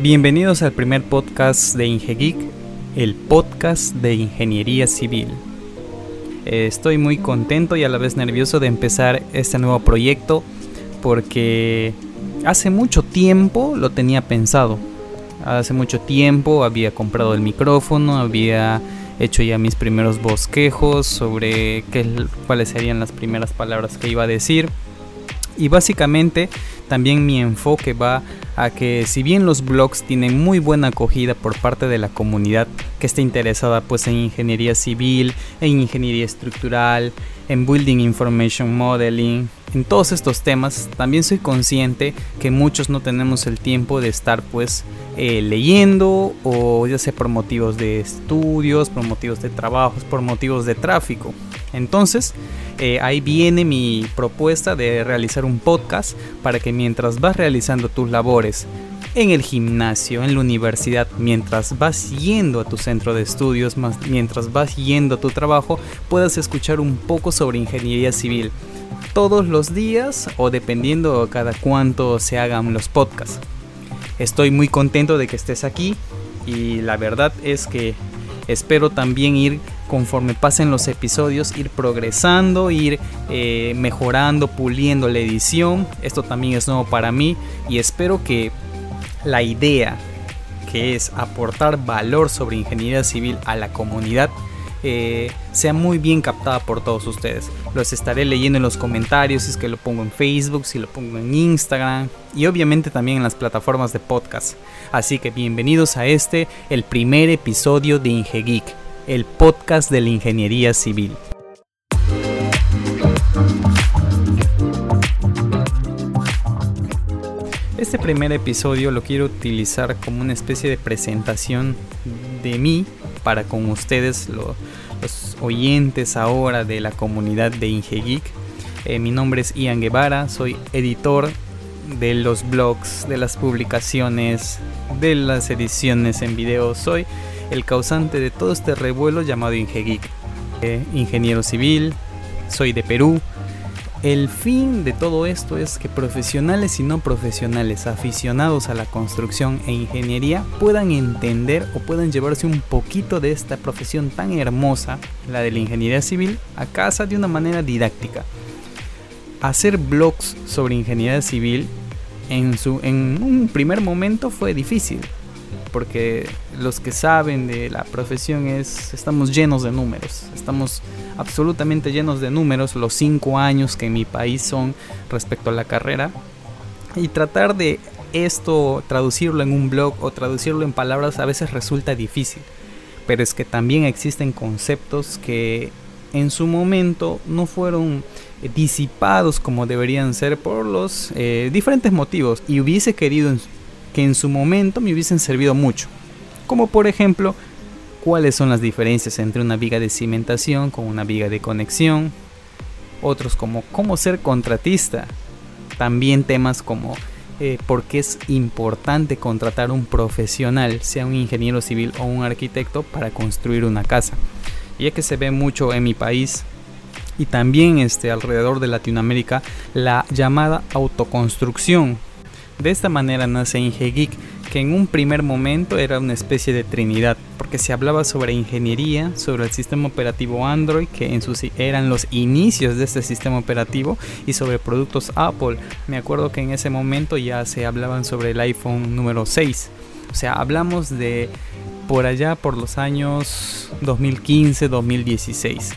Bienvenidos al primer podcast de IngeGeek, el podcast de ingeniería civil. Estoy muy contento y a la vez nervioso de empezar este nuevo proyecto porque hace mucho tiempo lo tenía pensado. Hace mucho tiempo había comprado el micrófono, había hecho ya mis primeros bosquejos sobre qué, cuáles serían las primeras palabras que iba a decir. Y básicamente también mi enfoque va a que si bien los blogs tienen muy buena acogida por parte de la comunidad que está interesada pues en ingeniería civil, en ingeniería estructural, en building information modeling, en todos estos temas, también soy consciente que muchos no tenemos el tiempo de estar pues eh, leyendo o ya sea por motivos de estudios, por motivos de trabajos, por motivos de tráfico. Entonces, eh, ahí viene mi propuesta de realizar un podcast para que mientras vas realizando tus labores en el gimnasio, en la universidad, mientras vas yendo a tu centro de estudios, mientras vas yendo a tu trabajo, puedas escuchar un poco sobre ingeniería civil todos los días o dependiendo cada cuánto se hagan los podcasts. Estoy muy contento de que estés aquí y la verdad es que espero también ir conforme pasen los episodios, ir progresando, ir eh, mejorando, puliendo la edición. Esto también es nuevo para mí y espero que la idea que es aportar valor sobre ingeniería civil a la comunidad eh, sea muy bien captada por todos ustedes. Los estaré leyendo en los comentarios, si es que lo pongo en Facebook, si lo pongo en Instagram y obviamente también en las plataformas de podcast. Así que bienvenidos a este, el primer episodio de IngeGeek, el podcast de la ingeniería civil. Este primer episodio lo quiero utilizar como una especie de presentación de mí para con ustedes, los oyentes ahora de la comunidad de IngeGeek. Eh, mi nombre es Ian Guevara, soy editor de los blogs, de las publicaciones, de las ediciones en video. Soy el causante de todo este revuelo llamado. Eh, ingeniero civil, soy de Perú, el fin de todo esto es que profesionales y no profesionales aficionados a la construcción e ingeniería puedan entender o puedan llevarse un poquito de esta profesión tan hermosa, la de la ingeniería civil, a casa de una manera didáctica. Hacer blogs sobre ingeniería civil en, su, en un primer momento fue difícil, porque los que saben de la profesión es, estamos llenos de números, estamos absolutamente llenos de números, los cinco años que en mi país son respecto a la carrera, y tratar de esto traducirlo en un blog o traducirlo en palabras a veces resulta difícil, pero es que también existen conceptos que en su momento no fueron disipados como deberían ser por los eh, diferentes motivos. Y hubiese querido que en su momento me hubiesen servido mucho. Como por ejemplo, cuáles son las diferencias entre una viga de cimentación con una viga de conexión. Otros como cómo ser contratista. También temas como eh, por qué es importante contratar un profesional, sea un ingeniero civil o un arquitecto, para construir una casa. Ya que se ve mucho en mi país y también este, alrededor de Latinoamérica la llamada autoconstrucción, de esta manera nace IngeGeek, que en un primer momento era una especie de trinidad, porque se hablaba sobre ingeniería, sobre el sistema operativo Android, que en sus eran los inicios de este sistema operativo, y sobre productos Apple. Me acuerdo que en ese momento ya se hablaban sobre el iPhone número 6. O sea, hablamos de por allá por los años 2015-2016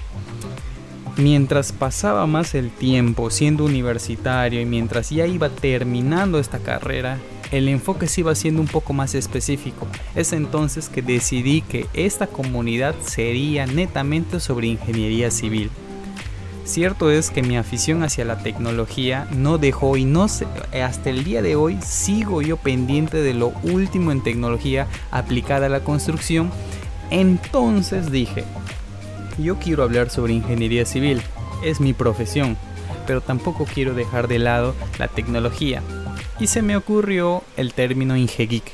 mientras pasaba más el tiempo siendo universitario y mientras ya iba terminando esta carrera, el enfoque se iba siendo un poco más específico. Es entonces que decidí que esta comunidad sería netamente sobre ingeniería civil. Cierto es que mi afición hacia la tecnología no dejó y no hasta el día de hoy sigo yo pendiente de lo último en tecnología aplicada a la construcción. Entonces dije, yo quiero hablar sobre ingeniería civil, es mi profesión, pero tampoco quiero dejar de lado la tecnología. Y se me ocurrió el término IngeGeek.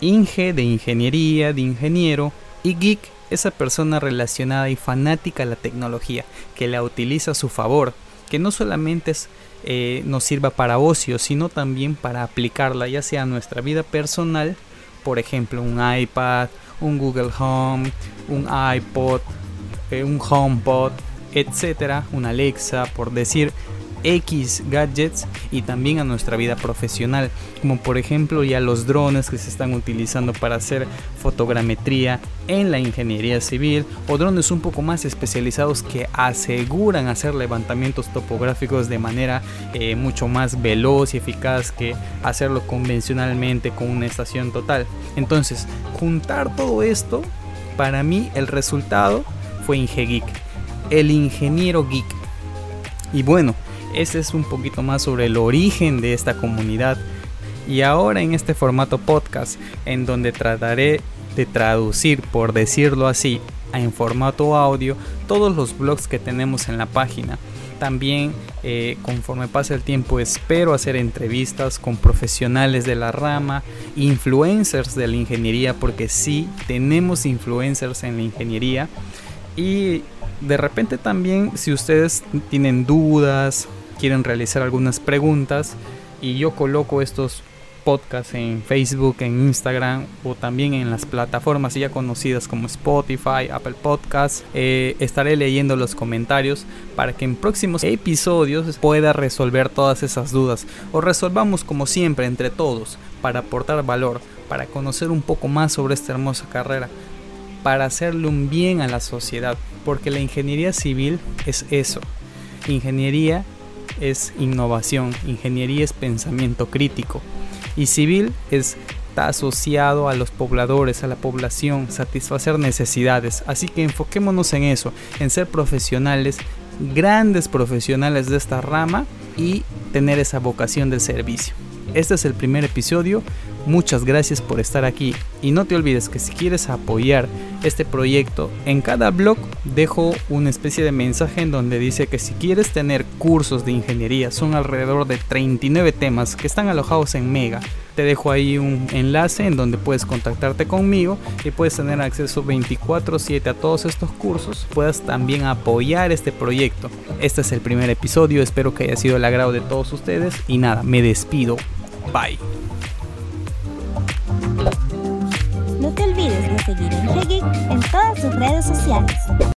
Inge de ingeniería, de ingeniero, y geek esa persona relacionada y fanática a la tecnología, que la utiliza a su favor, que no solamente es eh, nos sirva para ocio, sino también para aplicarla ya sea a nuestra vida personal, por ejemplo un iPad, un Google Home, un iPod, un HomePod, etcétera, una Alexa, por decir X gadgets y también a nuestra vida profesional, como por ejemplo ya los drones que se están utilizando para hacer fotogrametría en la ingeniería civil o drones un poco más especializados que aseguran hacer levantamientos topográficos de manera eh, mucho más veloz y eficaz que hacerlo convencionalmente con una estación total. Entonces, juntar todo esto, para mí el resultado fue IngeGeek, el ingeniero geek. Y bueno, ese es un poquito más sobre el origen de esta comunidad. Y ahora en este formato podcast, en donde trataré de traducir, por decirlo así, en formato audio todos los blogs que tenemos en la página. También eh, conforme pase el tiempo espero hacer entrevistas con profesionales de la rama, influencers de la ingeniería, porque sí tenemos influencers en la ingeniería. Y de repente también si ustedes tienen dudas, quieren realizar algunas preguntas y yo coloco estos podcasts en Facebook, en Instagram o también en las plataformas ya conocidas como Spotify, Apple Podcasts. Eh, estaré leyendo los comentarios para que en próximos episodios pueda resolver todas esas dudas o resolvamos como siempre entre todos para aportar valor, para conocer un poco más sobre esta hermosa carrera, para hacerle un bien a la sociedad, porque la ingeniería civil es eso. Ingeniería es innovación, ingeniería es pensamiento crítico y civil está asociado a los pobladores, a la población, satisfacer necesidades. Así que enfoquémonos en eso, en ser profesionales, grandes profesionales de esta rama y tener esa vocación del servicio. Este es el primer episodio. Muchas gracias por estar aquí. Y no te olvides que si quieres apoyar este proyecto, en cada blog dejo una especie de mensaje en donde dice que si quieres tener cursos de ingeniería, son alrededor de 39 temas que están alojados en Mega. Te dejo ahí un enlace en donde puedes contactarte conmigo y puedes tener acceso 24/7 a todos estos cursos. Puedas también apoyar este proyecto. Este es el primer episodio, espero que haya sido el agrado de todos ustedes y nada, me despido. Bye. En todas sus redes sociales.